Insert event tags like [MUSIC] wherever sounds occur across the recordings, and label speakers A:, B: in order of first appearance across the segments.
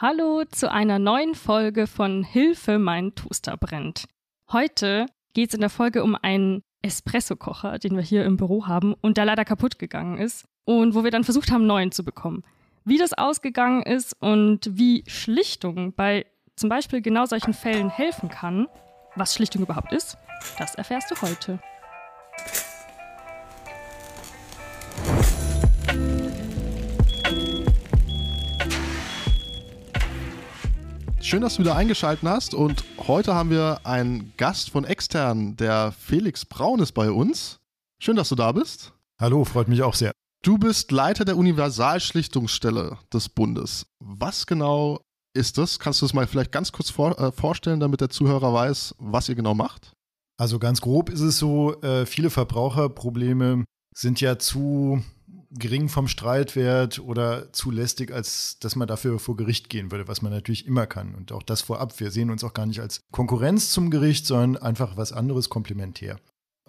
A: Hallo zu einer neuen Folge von Hilfe, mein Toaster brennt. Heute geht es in der Folge um einen Espresso-Kocher, den wir hier im Büro haben und der leider kaputt gegangen ist und wo wir dann versucht haben, neuen zu bekommen. Wie das ausgegangen ist und wie Schlichtung bei zum Beispiel genau solchen Fällen helfen kann, was Schlichtung überhaupt ist, das erfährst du heute.
B: Schön, dass du wieder eingeschaltet hast und heute haben wir einen Gast von extern, der Felix Braun ist bei uns. Schön, dass du da bist.
C: Hallo, freut mich auch sehr.
B: Du bist Leiter der Universalschlichtungsstelle des Bundes. Was genau ist das? Kannst du es mal vielleicht ganz kurz vor, äh, vorstellen, damit der Zuhörer weiß, was ihr genau macht?
C: Also ganz grob ist es so, äh, viele Verbraucherprobleme sind ja zu gering vom Streitwert oder zu lästig, als dass man dafür vor Gericht gehen würde, was man natürlich immer kann. Und auch das vorab. Wir sehen uns auch gar nicht als Konkurrenz zum Gericht, sondern einfach was anderes komplementär.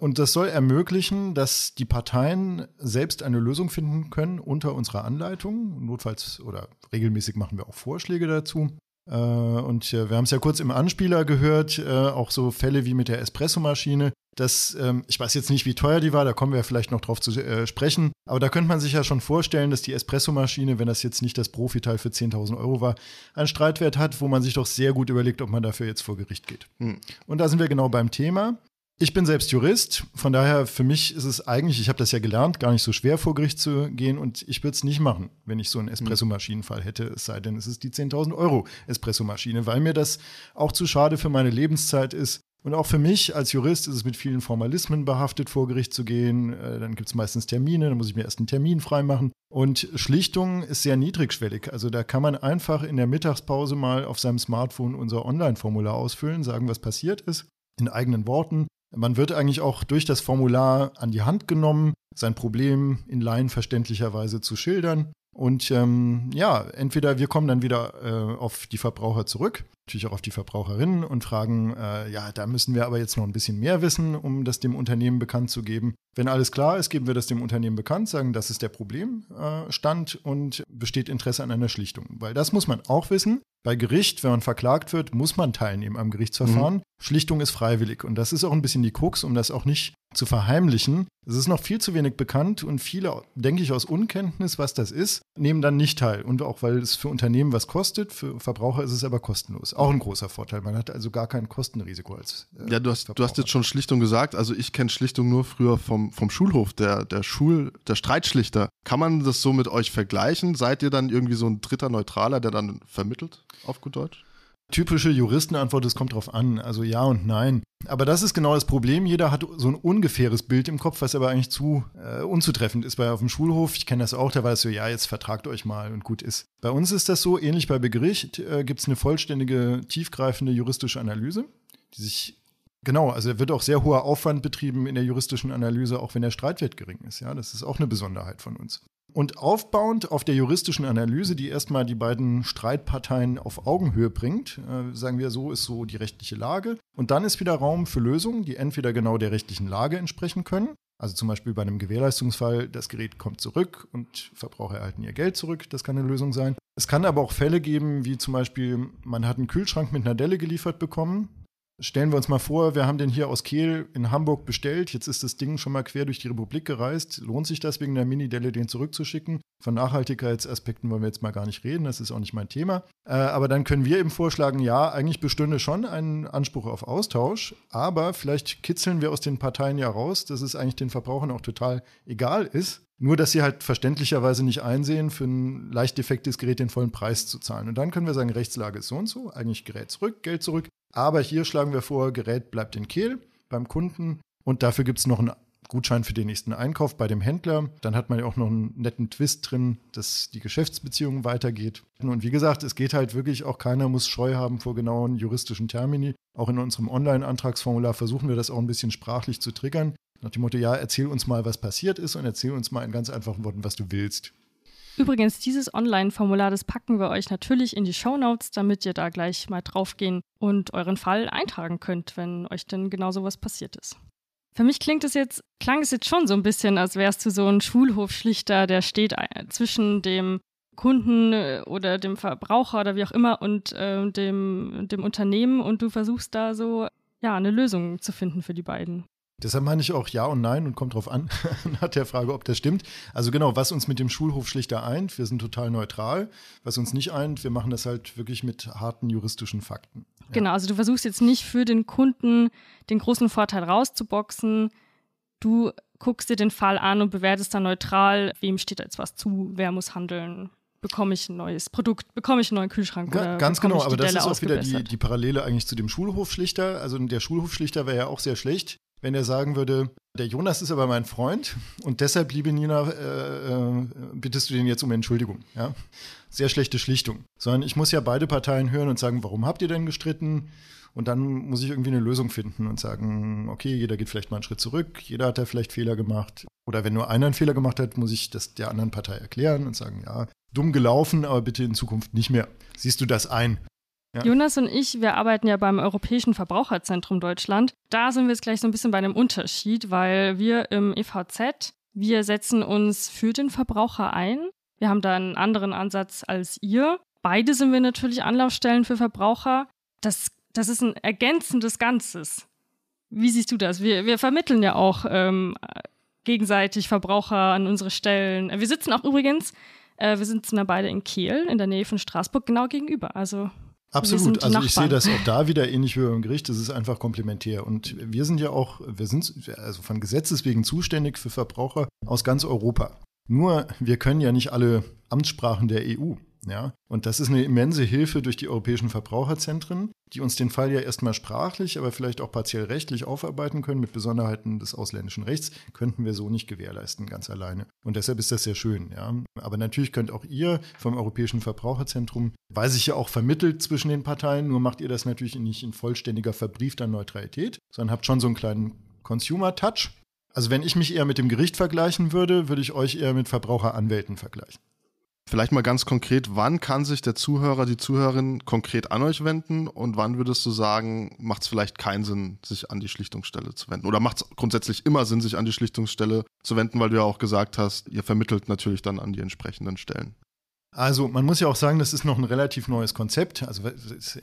C: Und das soll ermöglichen, dass die Parteien selbst eine Lösung finden können unter unserer Anleitung. Notfalls oder regelmäßig machen wir auch Vorschläge dazu. Äh, und wir haben es ja kurz im Anspieler gehört, äh, auch so Fälle wie mit der Espressomaschine. Das, ähm, ich weiß jetzt nicht, wie teuer die war, da kommen wir vielleicht noch drauf zu äh, sprechen. Aber da könnte man sich ja schon vorstellen, dass die Espressomaschine, wenn das jetzt nicht das Profiteil für 10.000 Euro war, einen Streitwert hat, wo man sich doch sehr gut überlegt, ob man dafür jetzt vor Gericht geht. Hm. Und da sind wir genau beim Thema. Ich bin selbst Jurist, von daher für mich ist es eigentlich, ich habe das ja gelernt, gar nicht so schwer vor Gericht zu gehen und ich würde es nicht machen, wenn ich so einen Espressomaschinenfall hätte, es sei denn, es ist die 10.000 Euro Espressomaschine, weil mir das auch zu schade für meine Lebenszeit ist. Und auch für mich als Jurist ist es mit vielen Formalismen behaftet, vor Gericht zu gehen. Äh, dann gibt es meistens Termine, dann muss ich mir erst einen Termin freimachen. Und Schlichtung ist sehr niedrigschwellig. Also da kann man einfach in der Mittagspause mal auf seinem Smartphone unser Online-Formular ausfüllen, sagen, was passiert ist, in eigenen Worten man wird eigentlich auch durch das Formular an die Hand genommen, sein Problem in laienverständlicherweise zu schildern. Und ähm, ja, entweder wir kommen dann wieder äh, auf die Verbraucher zurück, natürlich auch auf die Verbraucherinnen und fragen, äh, ja, da müssen wir aber jetzt noch ein bisschen mehr wissen, um das dem Unternehmen bekannt zu geben. Wenn alles klar ist, geben wir das dem Unternehmen bekannt, sagen, das ist der Problemstand äh, und besteht Interesse an einer Schlichtung. Weil das muss man auch wissen. Bei Gericht, wenn man verklagt wird, muss man teilnehmen am Gerichtsverfahren. Mhm. Schlichtung ist freiwillig. Und das ist auch ein bisschen die Krux, um das auch nicht zu verheimlichen. Es ist noch viel zu wenig bekannt und viele, denke ich, aus Unkenntnis, was das ist, nehmen dann nicht teil. Und auch weil es für Unternehmen was kostet, für Verbraucher ist es aber kostenlos. Auch ein großer Vorteil. Man hat also gar kein Kostenrisiko als.
B: Äh, ja, du hast, du hast jetzt schon Schlichtung gesagt. Also ich kenne Schlichtung nur früher vom, vom Schulhof, der, der Schul, der Streitschlichter. Kann man das so mit euch vergleichen? Seid ihr dann irgendwie so ein dritter Neutraler, der dann vermittelt, auf gut Deutsch?
C: Typische Juristenantwort, es kommt drauf an. Also ja und nein. Aber das ist genau das Problem. Jeder hat so ein ungefähres Bild im Kopf, was aber eigentlich zu äh, unzutreffend ist. Bei auf dem Schulhof, ich kenne das auch, da war es so, ja, jetzt vertragt euch mal und gut ist. Bei uns ist das so, ähnlich bei Begericht, äh, gibt es eine vollständige, tiefgreifende juristische Analyse, die sich Genau, also wird auch sehr hoher Aufwand betrieben in der juristischen Analyse, auch wenn der Streitwert gering ist. Ja, das ist auch eine Besonderheit von uns. Und aufbauend auf der juristischen Analyse, die erstmal die beiden Streitparteien auf Augenhöhe bringt, äh, sagen wir, so ist so die rechtliche Lage. Und dann ist wieder Raum für Lösungen, die entweder genau der rechtlichen Lage entsprechen können. Also zum Beispiel bei einem Gewährleistungsfall, das Gerät kommt zurück und Verbraucher erhalten ihr Geld zurück. Das kann eine Lösung sein. Es kann aber auch Fälle geben, wie zum Beispiel, man hat einen Kühlschrank mit einer Delle geliefert bekommen Stellen wir uns mal vor, wir haben den hier aus Kehl in Hamburg bestellt. Jetzt ist das Ding schon mal quer durch die Republik gereist. Lohnt sich das wegen der Mini-Delle, den zurückzuschicken? Von Nachhaltigkeitsaspekten wollen wir jetzt mal gar nicht reden. Das ist auch nicht mein Thema. Äh, aber dann können wir eben vorschlagen, ja, eigentlich bestünde schon ein Anspruch auf Austausch. Aber vielleicht kitzeln wir aus den Parteien ja raus, dass es eigentlich den Verbrauchern auch total egal ist. Nur, dass sie halt verständlicherweise nicht einsehen, für ein leicht defektes Gerät den vollen Preis zu zahlen. Und dann können wir sagen, Rechtslage ist so und so, eigentlich Gerät zurück, Geld zurück. Aber hier schlagen wir vor, Gerät bleibt in Kehl beim Kunden und dafür gibt es noch einen Gutschein für den nächsten Einkauf bei dem Händler. Dann hat man ja auch noch einen netten Twist drin, dass die Geschäftsbeziehung weitergeht. Und wie gesagt, es geht halt wirklich auch, keiner muss Scheu haben vor genauen juristischen Termini. Auch in unserem Online-Antragsformular versuchen wir das auch ein bisschen sprachlich zu triggern. Nach dem Motto, ja, erzähl uns mal, was passiert ist und erzähl uns mal in ganz einfachen Worten, was du willst.
A: Übrigens, dieses Online-Formular, das packen wir euch natürlich in die Show Notes, damit ihr da gleich mal draufgehen und euren Fall eintragen könnt, wenn euch denn genau sowas passiert ist. Für mich klingt es jetzt, klang es jetzt schon so ein bisschen, als wärst du so ein Schulhofschlichter, der steht zwischen dem Kunden äh, oder dem Verbraucher oder wie auch immer und äh, dem, dem Unternehmen und du versuchst da so ja eine Lösung zu finden für die beiden.
C: Deshalb meine ich auch Ja und Nein und kommt drauf an, [LAUGHS] nach der Frage, ob das stimmt. Also genau, was uns mit dem Schulhofschlichter eint, wir sind total neutral. Was uns nicht eint, wir machen das halt wirklich mit harten juristischen Fakten.
A: Ja. Genau, also du versuchst jetzt nicht für den Kunden den großen Vorteil rauszuboxen. Du guckst dir den Fall an und bewertest dann neutral, wem steht da jetzt was zu, wer muss handeln bekomme ich ein neues Produkt, bekomme ich einen neuen Kühlschrank.
C: Ga, ganz genau, aber das ist auch wieder die, die Parallele eigentlich zu dem Schulhofschlichter. Also der Schulhofschlichter wäre ja auch sehr schlecht, wenn er sagen würde, der Jonas ist aber mein Freund und deshalb, liebe Nina, äh, äh, bittest du den jetzt um Entschuldigung. Ja? Sehr schlechte Schlichtung. Sondern ich muss ja beide Parteien hören und sagen, warum habt ihr denn gestritten? Und dann muss ich irgendwie eine Lösung finden und sagen, okay, jeder geht vielleicht mal einen Schritt zurück, jeder hat da vielleicht Fehler gemacht. Oder wenn nur einer einen Fehler gemacht hat, muss ich das der anderen Partei erklären und sagen, ja, dumm gelaufen, aber bitte in Zukunft nicht mehr. Siehst du das ein?
A: Ja. Jonas und ich, wir arbeiten ja beim Europäischen Verbraucherzentrum Deutschland. Da sind wir jetzt gleich so ein bisschen bei einem Unterschied, weil wir im EVZ, wir setzen uns für den Verbraucher ein. Wir haben da einen anderen Ansatz als ihr. Beide sind wir natürlich Anlaufstellen für Verbraucher. Das, das ist ein ergänzendes Ganzes. Wie siehst du das? Wir, wir vermitteln ja auch ähm, gegenseitig Verbraucher an unsere Stellen. Wir sitzen auch übrigens, äh, wir sitzen da beide in Kiel, in der Nähe von Straßburg, genau gegenüber. Also
C: Absolut. Also ich sehe das auch da wieder ähnlich wie beim Gericht. Das ist einfach komplementär. Und wir sind ja auch, wir sind also von Gesetzes wegen zuständig für Verbraucher aus ganz Europa. Nur wir können ja nicht alle Amtssprachen der EU. Ja, und das ist eine immense Hilfe durch die europäischen Verbraucherzentren, die uns den Fall ja erstmal sprachlich, aber vielleicht auch partiell rechtlich aufarbeiten können mit Besonderheiten des ausländischen Rechts, könnten wir so nicht gewährleisten, ganz alleine. Und deshalb ist das sehr schön, ja. Aber natürlich könnt auch ihr vom Europäischen Verbraucherzentrum, weil sich ja auch vermittelt zwischen den Parteien, nur macht ihr das natürlich nicht in vollständiger verbriefter Neutralität, sondern habt schon so einen kleinen Consumer-Touch. Also wenn ich mich eher mit dem Gericht vergleichen würde, würde ich euch eher mit Verbraucheranwälten vergleichen.
B: Vielleicht mal ganz konkret, wann kann sich der Zuhörer, die Zuhörerin konkret an euch wenden und wann würdest du sagen, macht es vielleicht keinen Sinn, sich an die Schlichtungsstelle zu wenden? Oder macht es grundsätzlich immer Sinn, sich an die Schlichtungsstelle zu wenden, weil du ja auch gesagt hast, ihr vermittelt natürlich dann an die entsprechenden Stellen?
C: Also man muss ja auch sagen, das ist noch ein relativ neues Konzept. Also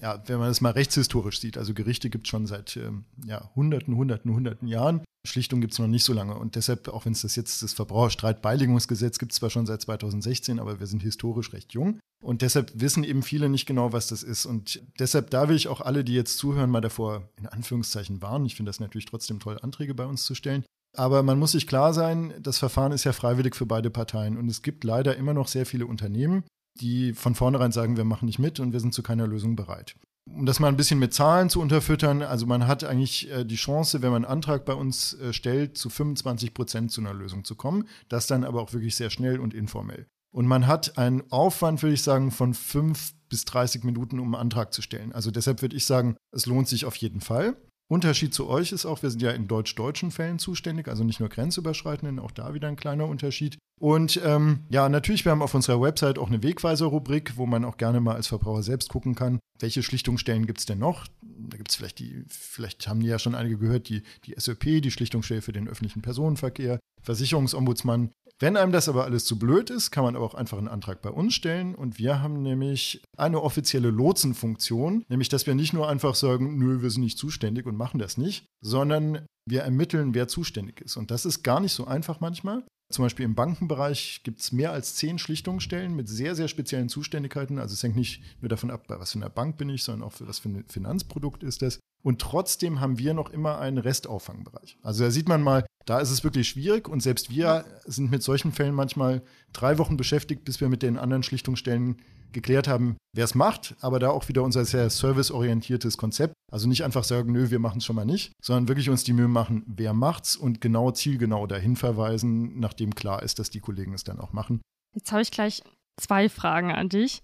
C: ja, wenn man das mal rechtshistorisch sieht, also Gerichte gibt es schon seit ähm, ja, Hunderten, Hunderten, Hunderten Jahren. Schlichtung gibt es noch nicht so lange. Und deshalb, auch wenn es das jetzt das Verbraucherstreitbeilegungsgesetz gibt, zwar schon seit 2016, aber wir sind historisch recht jung. Und deshalb wissen eben viele nicht genau, was das ist. Und deshalb, da will ich auch alle, die jetzt zuhören, mal davor in Anführungszeichen warnen. Ich finde das natürlich trotzdem toll, Anträge bei uns zu stellen. Aber man muss sich klar sein, das Verfahren ist ja freiwillig für beide Parteien. Und es gibt leider immer noch sehr viele Unternehmen, die von vornherein sagen, wir machen nicht mit und wir sind zu keiner Lösung bereit. Um das mal ein bisschen mit Zahlen zu unterfüttern, also man hat eigentlich äh, die Chance, wenn man einen Antrag bei uns äh, stellt, zu 25 Prozent zu einer Lösung zu kommen. Das dann aber auch wirklich sehr schnell und informell. Und man hat einen Aufwand, würde ich sagen, von fünf bis 30 Minuten, um einen Antrag zu stellen. Also deshalb würde ich sagen, es lohnt sich auf jeden Fall. Unterschied zu euch ist auch, wir sind ja in deutsch-deutschen Fällen zuständig, also nicht nur grenzüberschreitenden, auch da wieder ein kleiner Unterschied. Und ähm, ja, natürlich, wir haben auf unserer Website auch eine Wegweiser-Rubrik, wo man auch gerne mal als Verbraucher selbst gucken kann, welche Schlichtungsstellen gibt es denn noch. Da gibt es vielleicht die, vielleicht haben die ja schon einige gehört, die, die SÖP, die Schlichtungsstelle für den öffentlichen Personenverkehr, Versicherungsombudsmann. Wenn einem das aber alles zu blöd ist, kann man aber auch einfach einen Antrag bei uns stellen. Und wir haben nämlich eine offizielle Lotsenfunktion, nämlich dass wir nicht nur einfach sagen, nö, wir sind nicht zuständig und machen das nicht, sondern wir ermitteln, wer zuständig ist. Und das ist gar nicht so einfach manchmal. Zum Beispiel im Bankenbereich gibt es mehr als zehn Schlichtungsstellen mit sehr, sehr speziellen Zuständigkeiten. Also es hängt nicht nur davon ab, bei was für einer Bank bin ich, sondern auch für was für ein Finanzprodukt ist das. Und trotzdem haben wir noch immer einen Restauffangbereich. Also da sieht man mal, da ist es wirklich schwierig und selbst wir sind mit solchen Fällen manchmal drei Wochen beschäftigt, bis wir mit den anderen Schlichtungsstellen geklärt haben, wer es macht, aber da auch wieder unser sehr serviceorientiertes Konzept. Also nicht einfach sagen, nö, wir machen es schon mal nicht, sondern wirklich uns die Mühe machen, wer macht's und genau zielgenau dahin verweisen, nachdem klar ist, dass die Kollegen es dann auch machen.
A: Jetzt habe ich gleich zwei Fragen an dich.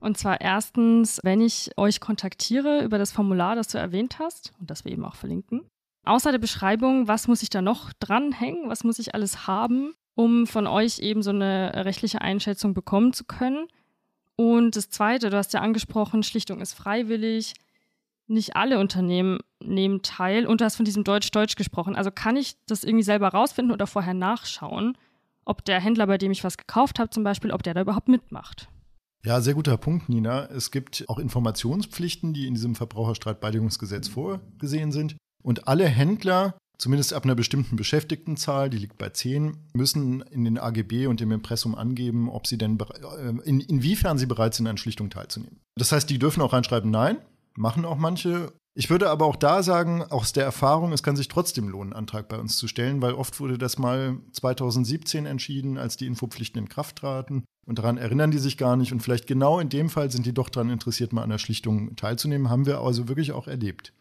A: Und zwar erstens, wenn ich euch kontaktiere über das Formular, das du erwähnt hast und das wir eben auch verlinken. Außer der Beschreibung, was muss ich da noch dranhängen? Was muss ich alles haben, um von euch eben so eine rechtliche Einschätzung bekommen zu können? Und das Zweite, du hast ja angesprochen, Schlichtung ist freiwillig. Nicht alle Unternehmen nehmen teil. Und du hast von diesem Deutsch-Deutsch gesprochen. Also kann ich das irgendwie selber rausfinden oder vorher nachschauen, ob der Händler, bei dem ich was gekauft habe, zum Beispiel, ob der da überhaupt mitmacht.
C: Ja, sehr guter Punkt, Nina. Es gibt auch Informationspflichten, die in diesem Verbraucherstreitbeilegungsgesetz vorgesehen sind. Und alle Händler, zumindest ab einer bestimmten Beschäftigtenzahl, die liegt bei 10, müssen in den AGB und dem Impressum angeben, ob sie denn, äh, in, inwiefern sie bereit sind, an Schlichtung teilzunehmen. Das heißt, die dürfen auch reinschreiben, nein, machen auch manche ich würde aber auch da sagen, aus der Erfahrung, es kann sich trotzdem lohnen, einen Antrag bei uns zu stellen, weil oft wurde das mal 2017 entschieden, als die Infopflichten in Kraft traten. Und daran erinnern die sich gar nicht. Und vielleicht genau in dem Fall sind die doch daran interessiert, mal an der Schlichtung teilzunehmen. Haben wir also wirklich auch erlebt.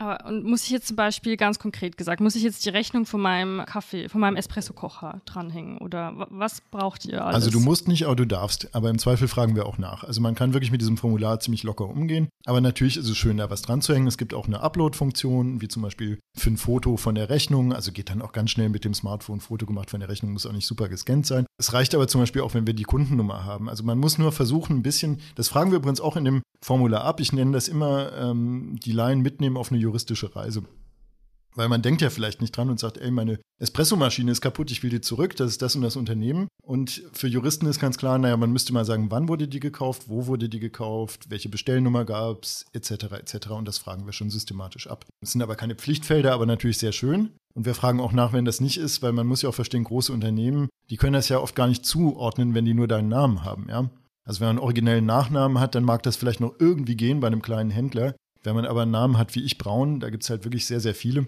A: Aber und muss ich jetzt zum Beispiel ganz konkret gesagt, muss ich jetzt die Rechnung von meinem Kaffee, von meinem Espresso-Kocher dranhängen? Oder was braucht ihr alles?
C: Also du musst nicht, aber du darfst. Aber im Zweifel fragen wir auch nach. Also man kann wirklich mit diesem Formular ziemlich locker umgehen. Aber natürlich ist es schön, da was dran zu hängen. Es gibt auch eine Upload-Funktion, wie zum Beispiel für ein Foto von der Rechnung. Also geht dann auch ganz schnell mit dem Smartphone ein Foto gemacht von der Rechnung, muss auch nicht super gescannt sein. Es reicht aber zum Beispiel auch, wenn wir die Kundennummer haben. Also man muss nur versuchen, ein bisschen, das fragen wir übrigens auch in dem Formular ab. Ich nenne das immer ähm, die Laien mitnehmen auf eine juristische Reise. Weil man denkt ja vielleicht nicht dran und sagt, ey, meine Espressomaschine ist kaputt, ich will die zurück, das ist das und das Unternehmen. Und für Juristen ist ganz klar, naja, man müsste mal sagen, wann wurde die gekauft, wo wurde die gekauft, welche Bestellnummer gab es, etc., etc. Und das fragen wir schon systematisch ab. Das sind aber keine Pflichtfelder, aber natürlich sehr schön. Und wir fragen auch nach, wenn das nicht ist, weil man muss ja auch verstehen, große Unternehmen, die können das ja oft gar nicht zuordnen, wenn die nur deinen Namen haben, ja. Also wenn man einen originellen Nachnamen hat, dann mag das vielleicht noch irgendwie gehen bei einem kleinen Händler. Wenn man aber einen Namen hat wie ich Braun, da gibt es halt wirklich sehr, sehr viele.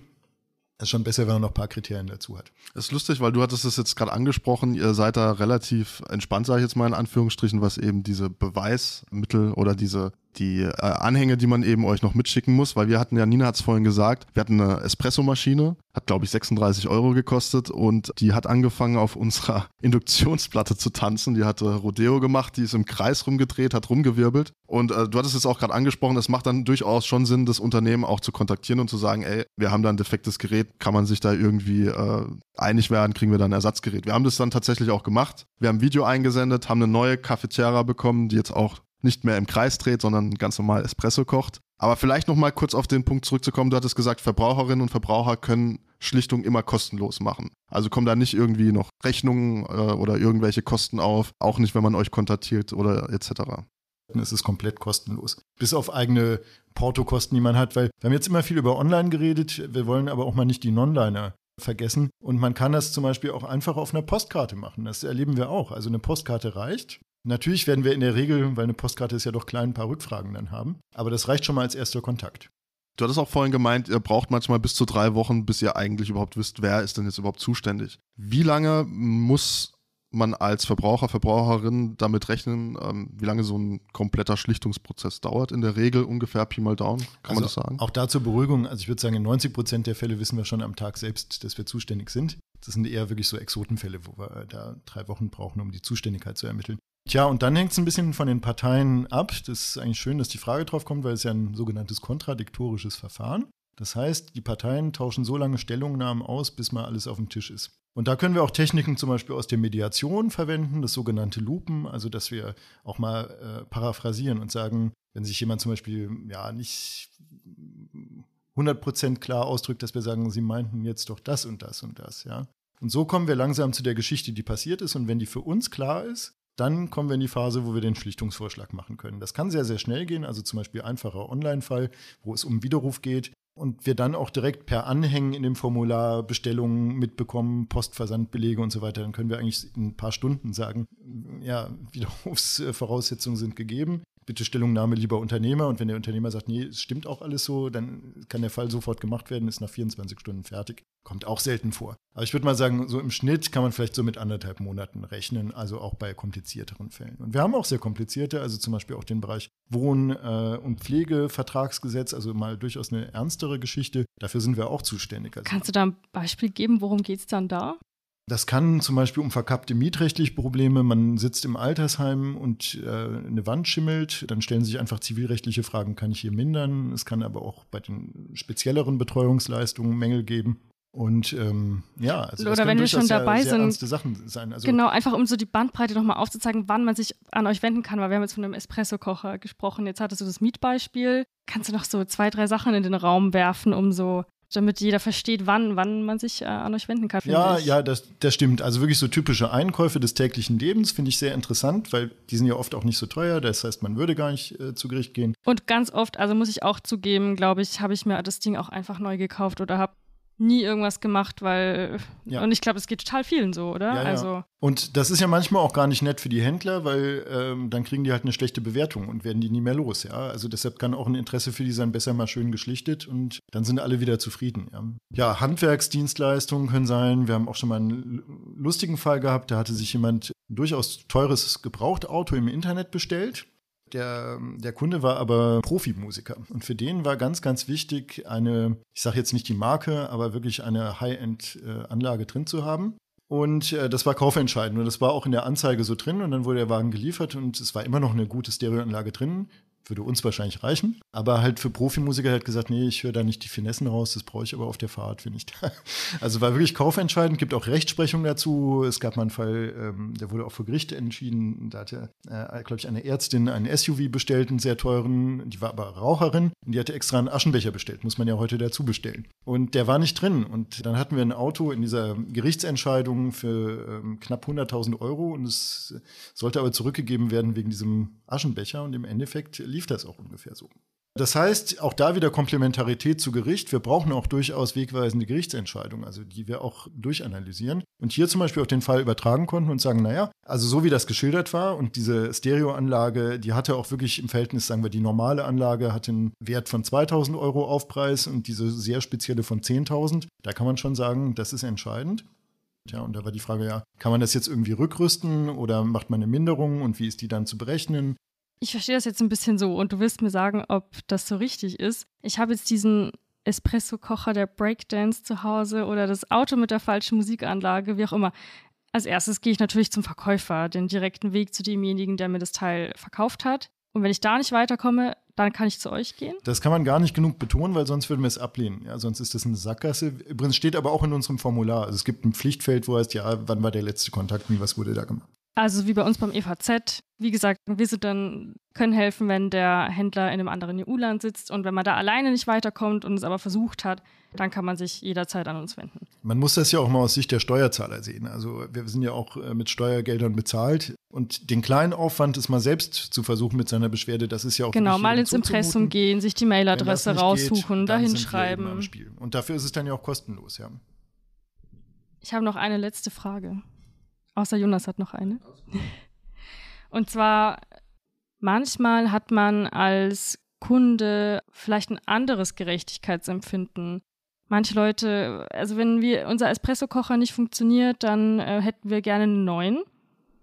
C: Das ist schon besser, wenn man noch ein paar Kriterien dazu hat.
B: Das ist lustig, weil du hattest es jetzt gerade angesprochen, ihr seid da relativ entspannt, sage ich jetzt mal in Anführungsstrichen, was eben diese Beweismittel oder diese die äh, Anhänge, die man eben euch noch mitschicken muss, weil wir hatten ja, Nina hat es vorhin gesagt, wir hatten eine Espressomaschine, hat glaube ich 36 Euro gekostet und die hat angefangen auf unserer [LAUGHS] Induktionsplatte zu tanzen. Die hatte Rodeo gemacht, die ist im Kreis rumgedreht, hat rumgewirbelt und äh, du hattest es auch gerade angesprochen, es macht dann durchaus schon Sinn, das Unternehmen auch zu kontaktieren und zu sagen, ey, wir haben da ein defektes Gerät, kann man sich da irgendwie äh, einig werden, kriegen wir da ein Ersatzgerät. Wir haben das dann tatsächlich auch gemacht. Wir haben ein Video eingesendet, haben eine neue Cafetiera bekommen, die jetzt auch nicht mehr im Kreis dreht, sondern ganz normal Espresso kocht. Aber vielleicht noch mal kurz auf den Punkt zurückzukommen. Du hattest gesagt, Verbraucherinnen und Verbraucher können Schlichtung immer kostenlos machen. Also kommen da nicht irgendwie noch Rechnungen äh, oder irgendwelche Kosten auf, auch nicht, wenn man euch kontaktiert oder etc.
C: Es ist komplett kostenlos. Bis auf eigene Portokosten, die man hat, weil wir haben jetzt immer viel über Online geredet, wir wollen aber auch mal nicht die Nonliner vergessen. Und man kann das zum Beispiel auch einfach auf einer Postkarte machen. Das erleben wir auch. Also eine Postkarte reicht. Natürlich werden wir in der Regel, weil eine Postkarte ist ja doch klein, ein paar Rückfragen dann haben. Aber das reicht schon mal als erster Kontakt.
B: Du hattest auch vorhin gemeint, ihr braucht manchmal bis zu drei Wochen, bis ihr eigentlich überhaupt wisst, wer ist denn jetzt überhaupt zuständig. Wie lange muss man als Verbraucher, Verbraucherin damit rechnen, ähm, wie lange so ein kompletter Schlichtungsprozess dauert? In der Regel ungefähr Pi mal Down, kann also man das sagen?
C: Auch da zur Beruhigung, also ich würde sagen, in 90 Prozent der Fälle wissen wir schon am Tag selbst, dass wir zuständig sind. Das sind eher wirklich so Exotenfälle, wo wir da drei Wochen brauchen, um die Zuständigkeit zu ermitteln. Tja, und dann hängt es ein bisschen von den Parteien ab. Das ist eigentlich schön, dass die Frage drauf kommt, weil es ja ein sogenanntes kontradiktorisches Verfahren. Das heißt, die Parteien tauschen so lange Stellungnahmen aus, bis mal alles auf dem Tisch ist. Und da können wir auch Techniken zum Beispiel aus der Mediation verwenden, das sogenannte Lupen, also dass wir auch mal äh, paraphrasieren und sagen, wenn sich jemand zum Beispiel ja nicht 100% klar ausdrückt, dass wir sagen, sie meinten jetzt doch das und das und das, ja. Und so kommen wir langsam zu der Geschichte, die passiert ist. Und wenn die für uns klar ist, dann kommen wir in die Phase, wo wir den Schlichtungsvorschlag machen können. Das kann sehr, sehr schnell gehen, also zum Beispiel einfacher Online-Fall, wo es um Widerruf geht und wir dann auch direkt per Anhängen in dem Formular Bestellungen mitbekommen, Postversandbelege und so weiter. Dann können wir eigentlich in ein paar Stunden sagen, ja, [LAUGHS] Widerrufsvoraussetzungen sind gegeben bitte Stellungnahme lieber Unternehmer. Und wenn der Unternehmer sagt, nee, es stimmt auch alles so, dann kann der Fall sofort gemacht werden, ist nach 24 Stunden fertig. Kommt auch selten vor. Aber ich würde mal sagen, so im Schnitt kann man vielleicht so mit anderthalb Monaten rechnen, also auch bei komplizierteren Fällen. Und wir haben auch sehr komplizierte, also zum Beispiel auch den Bereich Wohn- äh, und Pflegevertragsgesetz, also mal durchaus eine ernstere Geschichte. Dafür sind wir auch zuständig. Also
A: Kannst du da ein Beispiel geben, worum geht es dann da?
C: Das kann zum Beispiel um verkappte mietrechtliche Probleme. Man sitzt im Altersheim und äh, eine Wand schimmelt. Dann stellen sich einfach zivilrechtliche Fragen, kann ich hier mindern? Es kann aber auch bei den spezielleren Betreuungsleistungen Mängel geben. Und ähm, ja,
A: also oder wenn wir schon dabei sind,
C: Sachen sein.
A: Also, genau, einfach um so die Bandbreite nochmal aufzuzeigen, wann man sich an euch wenden kann, weil wir haben jetzt von einem Espresso-Kocher gesprochen. Jetzt hattest du das Mietbeispiel. Kannst du noch so zwei, drei Sachen in den Raum werfen, um so damit jeder versteht, wann, wann man sich äh, an euch wenden kann.
C: Ja,
A: ich.
C: ja, das, das stimmt. Also wirklich so typische Einkäufe des täglichen Lebens finde ich sehr interessant, weil die sind ja oft auch nicht so teuer. Das heißt, man würde gar nicht äh, zu Gericht gehen.
A: Und ganz oft, also muss ich auch zugeben, glaube ich, habe ich mir das Ding auch einfach neu gekauft oder habe nie irgendwas gemacht, weil ja. und ich glaube, es geht total vielen so, oder?
C: Ja,
A: ja.
C: Also und das ist ja manchmal auch gar nicht nett für die Händler, weil ähm, dann kriegen die halt eine schlechte Bewertung und werden die nie mehr los, ja. Also deshalb kann auch ein Interesse für die sein, besser mal schön geschlichtet und dann sind alle wieder zufrieden. Ja, ja Handwerksdienstleistungen können sein. Wir haben auch schon mal einen lustigen Fall gehabt, da hatte sich jemand durchaus teures Gebrauchtauto im Internet bestellt der, der Kunde war aber Profimusiker. Und für den war ganz, ganz wichtig, eine, ich sage jetzt nicht die Marke, aber wirklich eine High-End-Anlage drin zu haben. Und äh, das war kaufentscheidend. Und das war auch in der Anzeige so drin. Und dann wurde der Wagen geliefert und es war immer noch eine gute Stereoanlage drin würde uns wahrscheinlich reichen. Aber halt für Profimusiker hat gesagt, nee, ich höre da nicht die Finessen raus, das brauche ich aber auf der Fahrt, finde ich. [LAUGHS] also war wirklich kaufentscheidend, gibt auch Rechtsprechung dazu. Es gab mal einen Fall, ähm, der wurde auch vor Gericht entschieden. Da hatte, äh, glaube ich, eine Ärztin einen SUV bestellt, einen sehr teuren, die war aber Raucherin und die hatte extra einen Aschenbecher bestellt, muss man ja heute dazu bestellen. Und der war nicht drin. Und dann hatten wir ein Auto in dieser Gerichtsentscheidung für ähm, knapp 100.000 Euro und es sollte aber zurückgegeben werden wegen diesem Aschenbecher und im Endeffekt lief das auch ungefähr so. Das heißt, auch da wieder Komplementarität zu Gericht. Wir brauchen auch durchaus wegweisende Gerichtsentscheidungen, also die wir auch durchanalysieren. Und hier zum Beispiel auch den Fall übertragen konnten und sagen, naja, also so wie das geschildert war und diese Stereoanlage, die hatte auch wirklich im Verhältnis, sagen wir, die normale Anlage hatte einen Wert von 2000 Euro Aufpreis und diese sehr spezielle von 10.000. Da kann man schon sagen, das ist entscheidend. Ja, und da war die Frage, ja, kann man das jetzt irgendwie rückrüsten oder macht man eine Minderung und wie ist die dann zu berechnen?
A: Ich verstehe das jetzt ein bisschen so und du willst mir sagen, ob das so richtig ist. Ich habe jetzt diesen Espresso-Kocher der Breakdance zu Hause oder das Auto mit der falschen Musikanlage, wie auch immer. Als erstes gehe ich natürlich zum Verkäufer, den direkten Weg zu demjenigen, der mir das Teil verkauft hat. Und wenn ich da nicht weiterkomme, dann kann ich zu euch gehen?
C: Das kann man gar nicht genug betonen, weil sonst würden wir es ablehnen. Ja, sonst ist das eine Sackgasse. Übrigens steht aber auch in unserem Formular. Also es gibt ein Pflichtfeld, wo heißt, ja, wann war der letzte Kontakt und was wurde da gemacht.
A: Also wie bei uns beim EVZ. Wie gesagt, wir sind dann können helfen, wenn der Händler in einem anderen EU-Land sitzt und wenn man da alleine nicht weiterkommt und es aber versucht hat, dann kann man sich jederzeit an uns wenden.
C: Man muss das ja auch mal aus Sicht der Steuerzahler sehen. Also wir sind ja auch äh, mit Steuergeldern bezahlt und den kleinen Aufwand, es mal selbst zu versuchen mit seiner Beschwerde, das ist ja auch
A: genau mal ins Impressum gehen, sich die Mailadresse raussuchen, dahin schreiben.
C: Und dafür ist es dann ja auch kostenlos, ja.
A: Ich habe noch eine letzte Frage. Außer Jonas hat noch eine. [LAUGHS] Und zwar, manchmal hat man als Kunde vielleicht ein anderes Gerechtigkeitsempfinden. Manche Leute, also wenn wir, unser Espresso-Kocher nicht funktioniert, dann äh, hätten wir gerne einen neuen.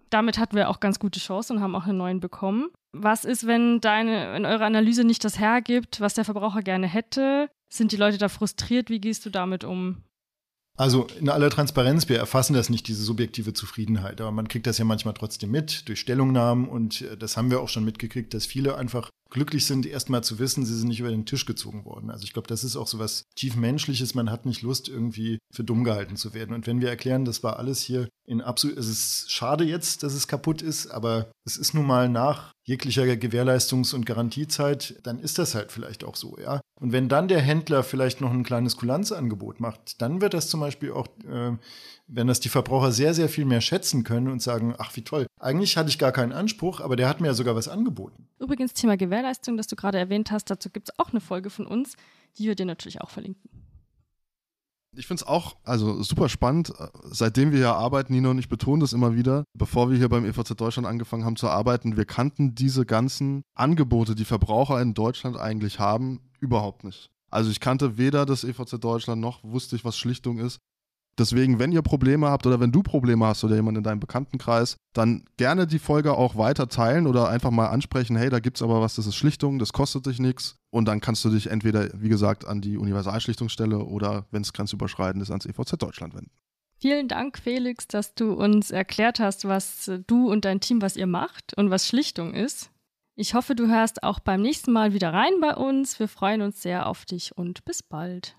A: Damit hatten wir auch ganz gute Chancen und haben auch einen neuen bekommen. Was ist, wenn deine, wenn eure Analyse nicht das hergibt, was der Verbraucher gerne hätte? Sind die Leute da frustriert? Wie gehst du damit um?
C: Also in aller Transparenz, wir erfassen das nicht, diese subjektive Zufriedenheit, aber man kriegt das ja manchmal trotzdem mit durch Stellungnahmen und äh, das haben wir auch schon mitgekriegt, dass viele einfach glücklich sind, erstmal zu wissen, sie sind nicht über den Tisch gezogen worden. Also ich glaube, das ist auch so was tiefmenschliches. Man hat nicht Lust, irgendwie für dumm gehalten zu werden. Und wenn wir erklären, das war alles hier in absolut, es ist schade jetzt, dass es kaputt ist, aber es ist nun mal nach jeglicher Gewährleistungs- und Garantiezeit, dann ist das halt vielleicht auch so, ja. Und wenn dann der Händler vielleicht noch ein kleines Kulanzangebot macht, dann wird das zum Beispiel auch, äh, wenn das die Verbraucher sehr, sehr viel mehr schätzen können und sagen, ach wie toll, eigentlich hatte ich gar keinen Anspruch, aber der hat mir ja sogar was angeboten.
A: Übrigens Thema Gewährleistung, das du gerade erwähnt hast, dazu gibt es auch eine Folge von uns, die wir dir natürlich auch verlinken.
B: Ich finde es auch also super spannend. Seitdem wir hier arbeiten, Nino und ich betonen das immer wieder, bevor wir hier beim EVZ Deutschland angefangen haben zu arbeiten, wir kannten diese ganzen Angebote, die Verbraucher in Deutschland eigentlich haben, überhaupt nicht. Also ich kannte weder das EVZ Deutschland noch wusste ich, was Schlichtung ist. Deswegen, wenn ihr Probleme habt oder wenn du Probleme hast oder jemand in deinem Bekanntenkreis, dann gerne die Folge auch weiter teilen oder einfach mal ansprechen, hey, da gibt es aber was, das ist Schlichtung, das kostet dich nichts. Und dann kannst du dich entweder, wie gesagt, an die Universalschlichtungsstelle oder, wenn es grenzüberschreitend ist, ans EVZ Deutschland wenden.
A: Vielen Dank, Felix, dass du uns erklärt hast, was du und dein Team, was ihr macht und was Schlichtung ist. Ich hoffe, du hörst auch beim nächsten Mal wieder rein bei uns. Wir freuen uns sehr auf dich und bis bald.